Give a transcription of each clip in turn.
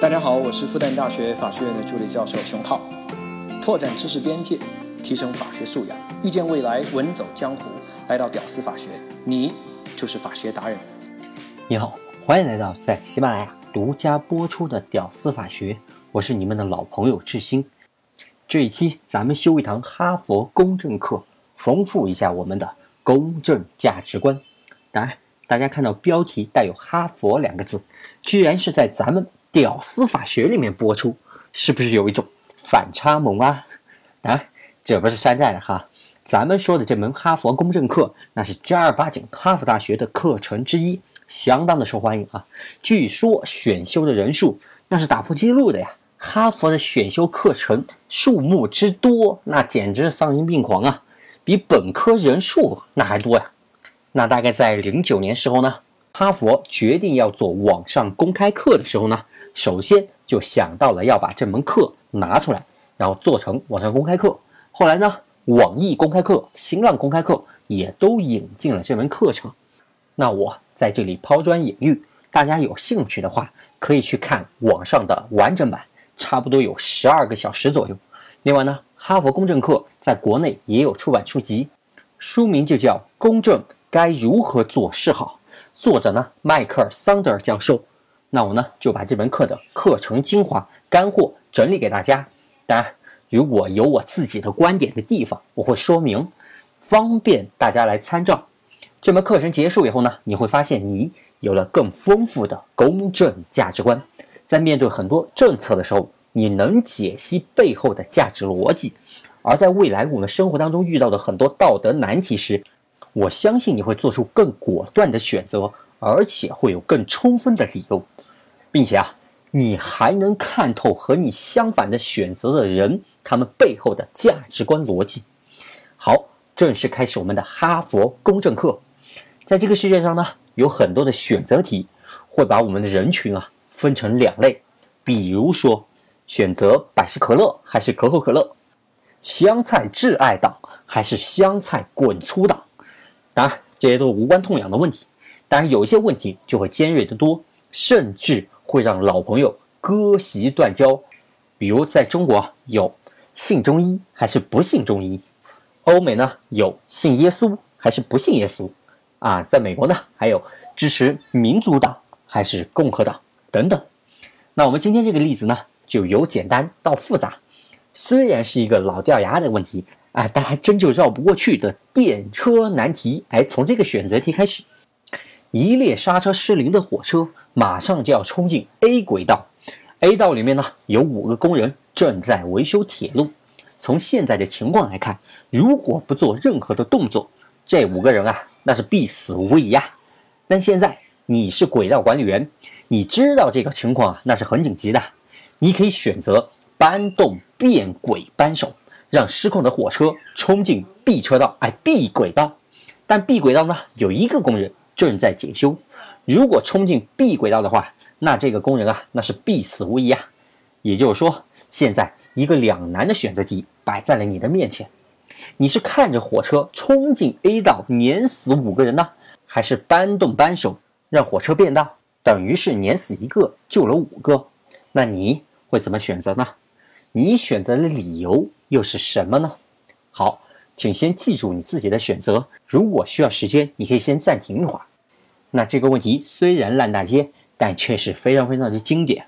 大家好，我是复旦大学法学院的助理教授熊浩。拓展知识边界，提升法学素养，遇见未来，稳走江湖。来到屌丝法学，你就是法学达人。你好，欢迎来到在喜马拉雅独家播出的《屌丝法学》，我是你们的老朋友志新。这一期咱们修一堂哈佛公正课，丰富一下我们的公正价值观。当然，大家看到标题带有“哈佛”两个字，居然是在咱们。屌丝法学里面播出，是不是有一种反差萌啊？当然，这不是山寨的哈。咱们说的这门哈佛公正课，那是正儿八经哈佛大学的课程之一，相当的受欢迎啊。据说选修的人数那是打破记录的呀。哈佛的选修课程数目之多，那简直是丧心病狂啊，比本科人数那还多呀。那大概在零九年时候呢，哈佛决定要做网上公开课的时候呢。首先就想到了要把这门课拿出来，然后做成网上公开课。后来呢，网易公开课、新浪公开课也都引进了这门课程。那我在这里抛砖引玉，大家有兴趣的话，可以去看网上的完整版，差不多有十二个小时左右。另外呢，哈佛公正课在国内也有出版书籍，书名就叫《公正该如何做事好》，作者呢，迈克尔·桑德尔教授。那我呢就把这门课的课程精华干货整理给大家。当然，如果有我自己的观点的地方，我会说明，方便大家来参照。这门课程结束以后呢，你会发现你有了更丰富的公正价值观。在面对很多政策的时候，你能解析背后的价值逻辑；而在未来我们生活当中遇到的很多道德难题时，我相信你会做出更果断的选择，而且会有更充分的理由。并且啊，你还能看透和你相反的选择的人，他们背后的价值观逻辑。好，正式开始我们的哈佛公正课。在这个世界上呢，有很多的选择题会把我们的人群啊分成两类，比如说选择百事可乐还是可口可乐，香菜挚爱党还是香菜滚粗党。当然，这些都是无关痛痒的问题。当然，有一些问题就会尖锐得多，甚至。会让老朋友割席断交，比如在中国有信中医还是不信中医，欧美呢有信耶稣还是不信耶稣，啊，在美国呢还有支持民主党还是共和党等等。那我们今天这个例子呢，就由简单到复杂，虽然是一个老掉牙的问题，哎，但还真就绕不过去的电车难题。哎，从这个选择题开始。一列刹车失灵的火车马上就要冲进 A 轨道，A 道里面呢有五个工人正在维修铁路。从现在的情况来看，如果不做任何的动作，这五个人啊那是必死无疑呀。但现在你是轨道管理员，你知道这个情况啊那是很紧急的，你可以选择搬动变轨扳手，让失控的火车冲进 B 车道，哎 B 轨道。但 B 轨道呢有一个工人。正在检修，如果冲进 B 轨道的话，那这个工人啊，那是必死无疑啊。也就是说，现在一个两难的选择题摆在了你的面前：你是看着火车冲进 A 道碾死五个人呢，还是搬动扳手让火车变道，等于是碾死一个救了五个？那你会怎么选择呢？你选择的理由又是什么呢？好，请先记住你自己的选择。如果需要时间，你可以先暂停一会儿。那这个问题虽然烂大街，但却是非常非常的经典。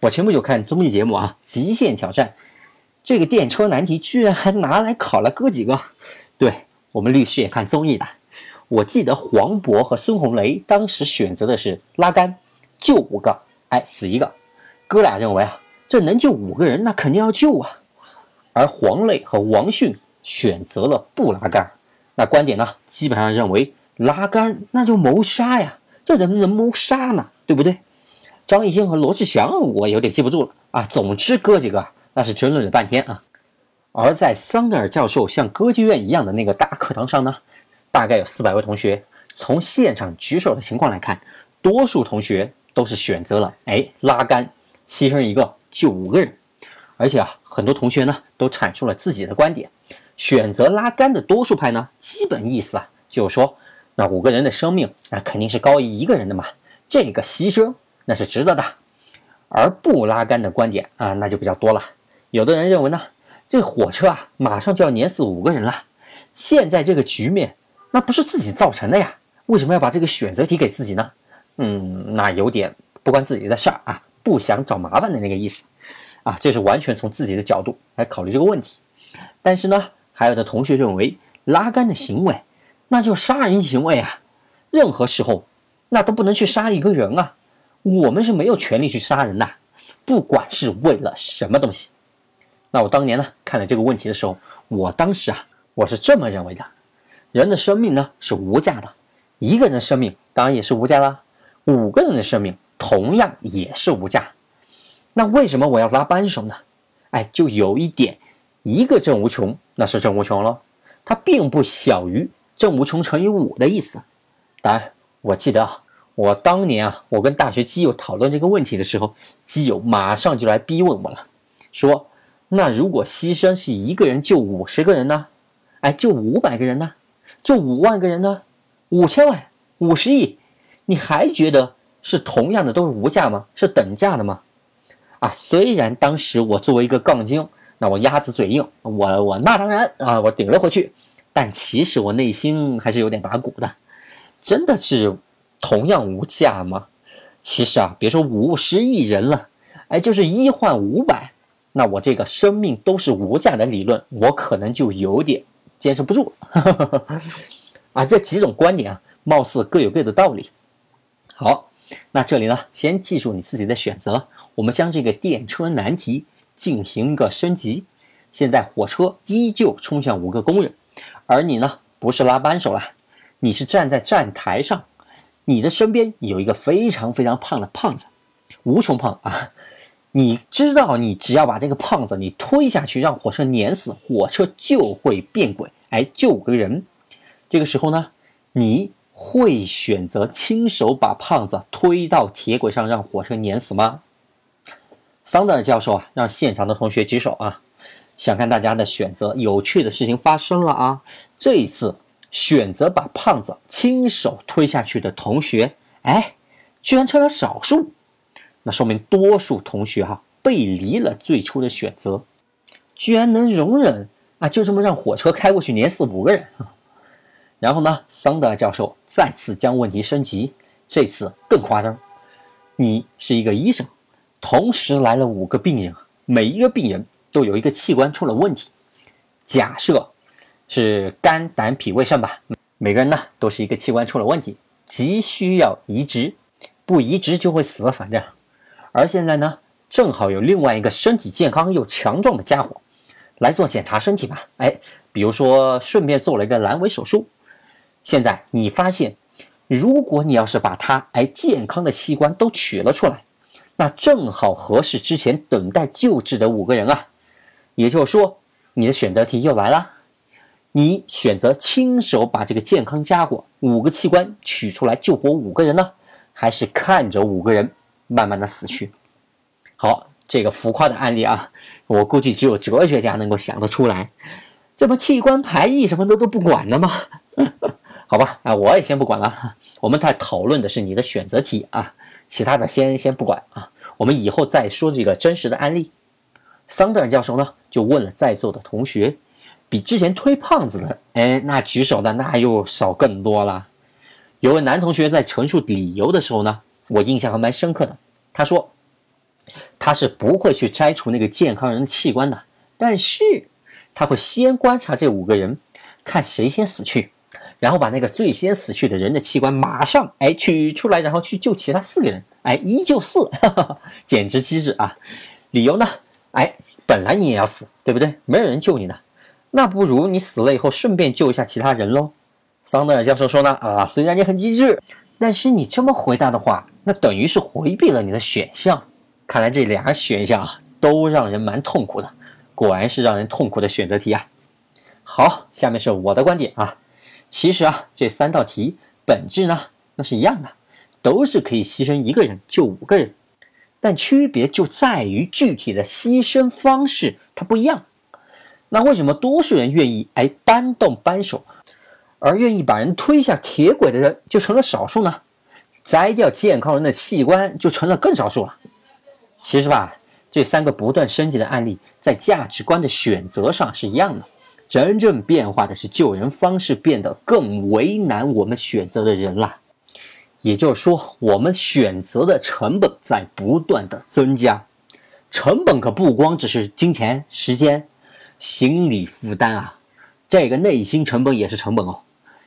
我前不久看综艺节目啊，《极限挑战》，这个电车难题居然还拿来考了哥几个。对我们律师也看综艺的，我记得黄渤和孙红雷当时选择的是拉杆，救五个，哎，死一个。哥俩认为啊，这能救五个人，那肯定要救啊。而黄磊和王迅选择了不拉杆，那观点呢，基本上认为。拉杆那就谋杀呀，这怎么能谋杀呢？对不对？张艺兴和罗志祥我有点记不住了啊。总之哥几个那是争论了半天啊。而在桑德尔教授像歌剧院一样的那个大课堂上呢，大概有四百位同学。从现场举手的情况来看，多数同学都是选择了哎拉杆，牺牲一个救五个人。而且啊，很多同学呢都阐述了自己的观点。选择拉杆的多数派呢，基本意思啊就是说。那五个人的生命，那肯定是高于一个人的嘛。这个牺牲那是值得的。而不拉杆的观点啊，那就比较多了。有的人认为呢，这火车啊，马上就要碾死五个人了，现在这个局面，那不是自己造成的呀？为什么要把这个选择题给自己呢？嗯，那有点不关自己的事儿啊，不想找麻烦的那个意思啊，这是完全从自己的角度来考虑这个问题。但是呢，还有的同学认为，拉杆的行为，那就杀人行为啊，任何时候，那都不能去杀一个人啊。我们是没有权利去杀人的，不管是为了什么东西。那我当年呢看了这个问题的时候，我当时啊我是这么认为的：人的生命呢是无价的，一个人的生命当然也是无价啦，五个人的生命同样也是无价。那为什么我要拉扳手呢？哎，就有一点，一个正无穷那是正无穷喽，它并不小于正无穷乘以五的意思。当然，我记得啊。我当年啊，我跟大学基友讨论这个问题的时候，基友马上就来逼问我了，说：“那如果牺牲是一个人救五十个人呢？哎，救五百个人呢？救五万个人呢？五千万、五十亿，你还觉得是同样的都是无价吗？是等价的吗？”啊，虽然当时我作为一个杠精，那我鸭子嘴硬，我我那当然啊，我顶了回去，但其实我内心还是有点打鼓的，真的是。同样无价吗？其实啊，别说五十亿人了，哎，就是一换五百，那我这个生命都是无价的理论，我可能就有点坚持不住了。啊，这几种观点啊，貌似各有各的道理。好，那这里呢，先记住你自己的选择。我们将这个电车难题进行一个升级。现在火车依旧冲向五个工人，而你呢，不是拉扳手了，你是站在站台上。你的身边有一个非常非常胖的胖子，无穷胖啊！你知道，你只要把这个胖子你推下去，让火车碾死，火车就会变轨，哎，救个人。这个时候呢，你会选择亲手把胖子推到铁轨上，让火车碾死吗？桑德尔教授啊，让现场的同学举手啊，想看大家的选择。有趣的事情发生了啊，这一次。选择把胖子亲手推下去的同学，哎，居然成了少数，那说明多数同学哈背离了最初的选择，居然能容忍啊，就这么让火车开过去碾死五个人。然后呢，桑德尔教授再次将问题升级，这次更夸张，你是一个医生，同时来了五个病人，每一个病人都有一个器官出了问题，假设。是肝胆脾胃肾吧？每个人呢都是一个器官出了问题，急需要移植，不移植就会死。反正，而现在呢，正好有另外一个身体健康又强壮的家伙来做检查身体吧。哎，比如说顺便做了一个阑尾手术。现在你发现，如果你要是把他哎健康的器官都取了出来，那正好合适之前等待救治的五个人啊。也就是说，你的选择题又来了。你选择亲手把这个健康家伙五个器官取出来救活五个人呢，还是看着五个人慢慢的死去？好，这个浮夸的案例啊，我估计只有哲学家能够想得出来。这不器官排异什么的都不管的吗？好吧，啊，我也先不管了。我们在讨论的是你的选择题啊，其他的先先不管啊。我们以后再说这个真实的案例。桑德尔教授呢，就问了在座的同学。比之前推胖子的，哎，那举手的那又少更多了。有位男同学在陈述理由的时候呢，我印象还蛮深刻的。他说，他是不会去摘除那个健康人的器官的，但是他会先观察这五个人，看谁先死去，然后把那个最先死去的人的器官马上哎取出来，然后去救其他四个人，哎，一救四，简直机智啊！理由呢？哎，本来你也要死，对不对？没有人救你的。那不如你死了以后顺便救一下其他人喽。桑德尔教授说呢，啊，虽然你很机智，但是你这么回答的话，那等于是回避了你的选项。看来这俩选项啊，都让人蛮痛苦的。果然是让人痛苦的选择题啊。好，下面是我的观点啊。其实啊，这三道题本质呢，那是一样的，都是可以牺牲一个人救五个人，但区别就在于具体的牺牲方式它不一样。那为什么多数人愿意哎搬动扳手，而愿意把人推下铁轨的人就成了少数呢？摘掉健康人的器官就成了更少数了。其实吧，这三个不断升级的案例，在价值观的选择上是一样的。真正变化的是救人方式变得更为难我们选择的人了。也就是说，我们选择的成本在不断的增加。成本可不光只是金钱、时间、心理负担啊，这个内心成本也是成本哦。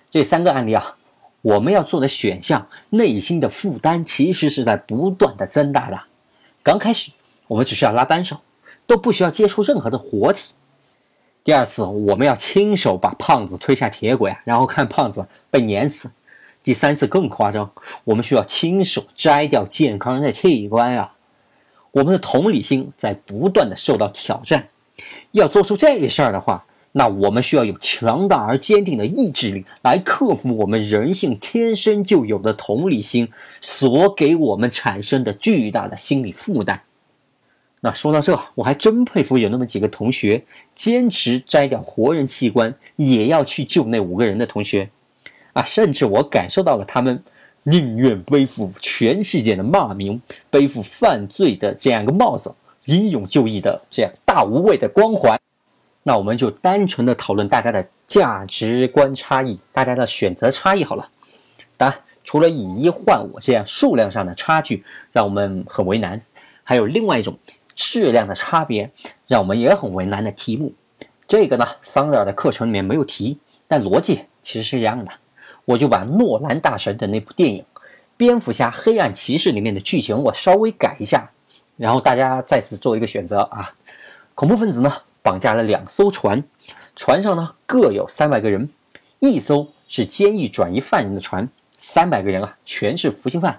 这三个案例啊，我们要做的选项，内心的负担其实是在不断的增大的。刚开始，我们只需要拉扳手，都不需要接触任何的活体。第二次，我们要亲手把胖子推下铁轨，然后看胖子被碾死。第三次更夸张，我们需要亲手摘掉健康人的器官啊！我们的同理心在不断的受到挑战。要做出这事儿的话，那我们需要有强大而坚定的意志力来克服我们人性天生就有的同理心所给我们产生的巨大的心理负担。那说到这，我还真佩服有那么几个同学坚持摘掉活人器官也要去救那五个人的同学。啊，甚至我感受到了他们宁愿背负全世界的骂名，背负犯罪的这样一个帽子，英勇就义的这样大无畏的光环。那我们就单纯的讨论大家的价值观差异，大家的选择差异好了。当然，除了以一换五这样数量上的差距让我们很为难，还有另外一种质量的差别让我们也很为难的题目。这个呢，桑德尔的课程里面没有提，但逻辑其实是一样的。我就把诺兰大神的那部电影《蝙蝠侠：黑暗骑士》里面的剧情我稍微改一下，然后大家再次做一个选择啊。恐怖分子呢绑架了两艘船，船上呢各有三百个人，一艘是监狱转移犯人的船，三百个人啊全是服刑犯；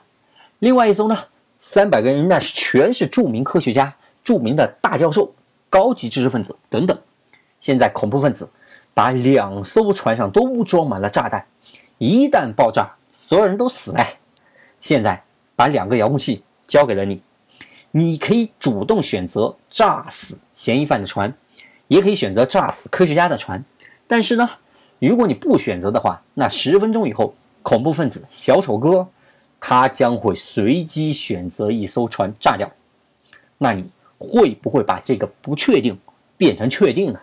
另外一艘呢三百个人那是全是著名科学家、著名的大教授、高级知识分子等等。现在恐怖分子把两艘船上都装满了炸弹。一旦爆炸，所有人都死呗。现在把两个遥控器交给了你，你可以主动选择炸死嫌疑犯的船，也可以选择炸死科学家的船。但是呢，如果你不选择的话，那十分钟以后，恐怖分子小丑哥他将会随机选择一艘船炸掉。那你会不会把这个不确定变成确定呢？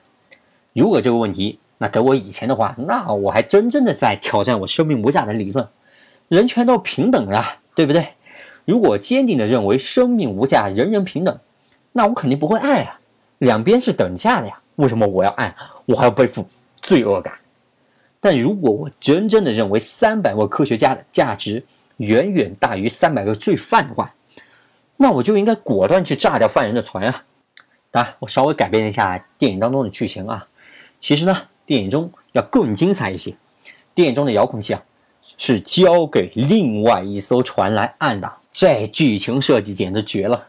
如果这个问题，那给我以前的话，那我还真正的在挑战我生命无价的理论。人权都平等的，对不对？如果坚定的认为生命无价，人人平等，那我肯定不会爱啊。两边是等价的呀，为什么我要爱？我还要背负罪恶感？但如果我真正的认为三百位科学家的价值远远大于三百个罪犯的话，那我就应该果断去炸掉犯人的船啊！当然，我稍微改变一下电影当中的剧情啊，其实呢。电影中要更精彩一些，电影中的遥控器啊是交给另外一艘船来按的，这剧情设计简直绝了。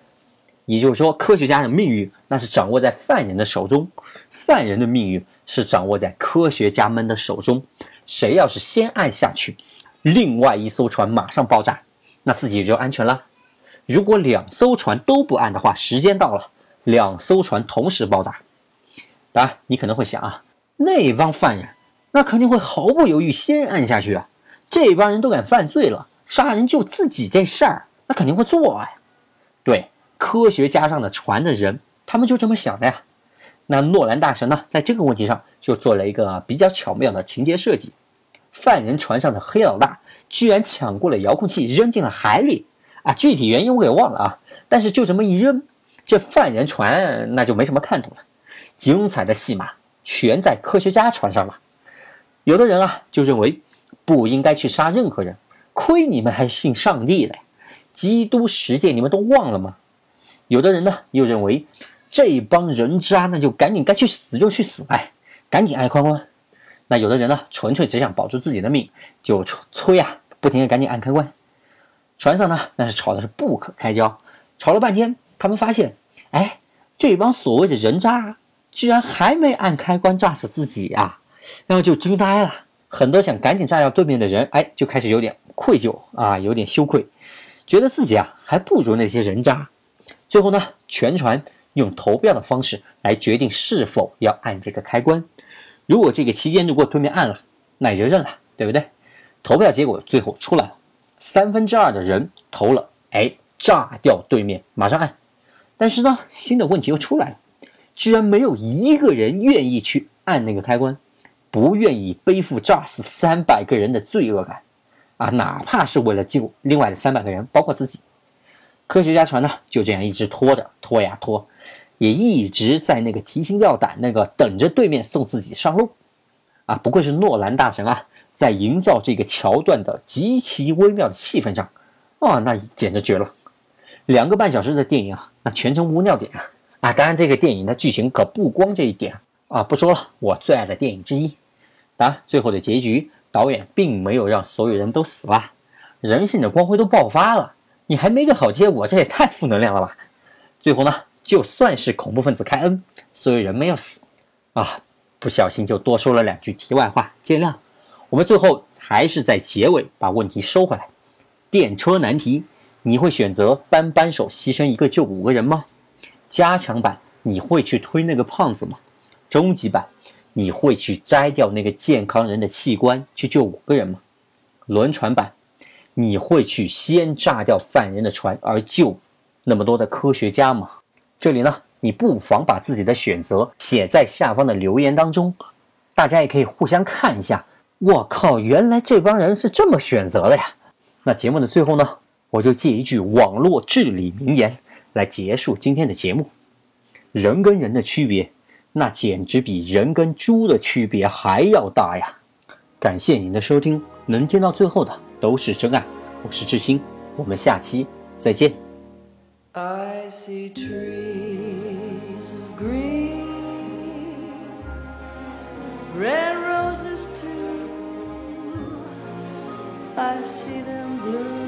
也就是说，科学家的命运那是掌握在犯人的手中，犯人的命运是掌握在科学家们的手中。谁要是先按下去，另外一艘船马上爆炸，那自己就安全了。如果两艘船都不按的话，时间到了，两艘船同时爆炸。当然，你可能会想啊。那帮犯人，那肯定会毫不犹豫先按下去啊！这帮人都敢犯罪了，杀人就自己这事儿，那肯定会做呀。对，科学家上的船的人，他们就这么想的呀。那诺兰大神呢，在这个问题上就做了一个比较巧妙的情节设计：犯人船上的黑老大居然抢过了遥控器，扔进了海里啊！具体原因我给忘了啊，但是就这么一扔，这犯人船那就没什么看头了。精彩的戏码。全在科学家船上了。有的人啊，就认为不应该去杀任何人，亏你们还信上帝嘞！基督十诫你们都忘了吗？有的人呢，又认为这帮人渣，那就赶紧该去死就去死呗，赶紧按开关。那有的人呢，纯粹只想保住自己的命，就催啊，不停的赶紧按开关。船上呢，那是吵的是不可开交，吵了半天，他们发现，哎，这帮所谓的人渣。居然还没按开关炸死自己呀，然后就惊呆了。很多想赶紧炸掉对面的人，哎，就开始有点愧疚啊，有点羞愧，觉得自己啊还不如那些人渣。最后呢，全船用投票的方式来决定是否要按这个开关。如果这个期间如果对面按了，那也就认了，对不对？投票结果最后出来了，三分之二的人投了，哎，炸掉对面，马上按。但是呢，新的问题又出来了，居然没有一个人愿意去按那个开关，不愿意背负炸死三百个人的罪恶感，啊，哪怕是为了救另外的三百个人，包括自己。科学家船呢，就这样一直拖着，拖呀拖，也一直在那个提心吊胆，那个等着对面送自己上路。啊，不愧是诺兰大神啊，在营造这个桥段的极其微妙的气氛上，啊，那简直绝了。两个半小时的电影啊，那全程无尿点啊！啊，当然这个电影的剧情可不光这一点啊，不说了，我最爱的电影之一。当然，最后的结局，导演并没有让所有人都死吧，人性的光辉都爆发了。你还没个好结果，这也太负能量了吧！最后呢，就算是恐怖分子开恩，所有人没有死啊，不小心就多说了两句题外话，见谅。我们最后还是在结尾把问题收回来，电车难题。你会选择扳扳手牺牲一个救五个人吗？加强版你会去推那个胖子吗？终极版你会去摘掉那个健康人的器官去救五个人吗？轮船版你会去先炸掉犯人的船而救那么多的科学家吗？这里呢，你不妨把自己的选择写在下方的留言当中，大家也可以互相看一下。我靠，原来这帮人是这么选择的呀！那节目的最后呢？我就借一句网络至理名言来结束今天的节目：人跟人的区别，那简直比人跟猪的区别还要大呀！感谢您的收听，能听到最后的都是真爱。我是志新，我们下期再见。I see trees of green, red roses too. I see them blue.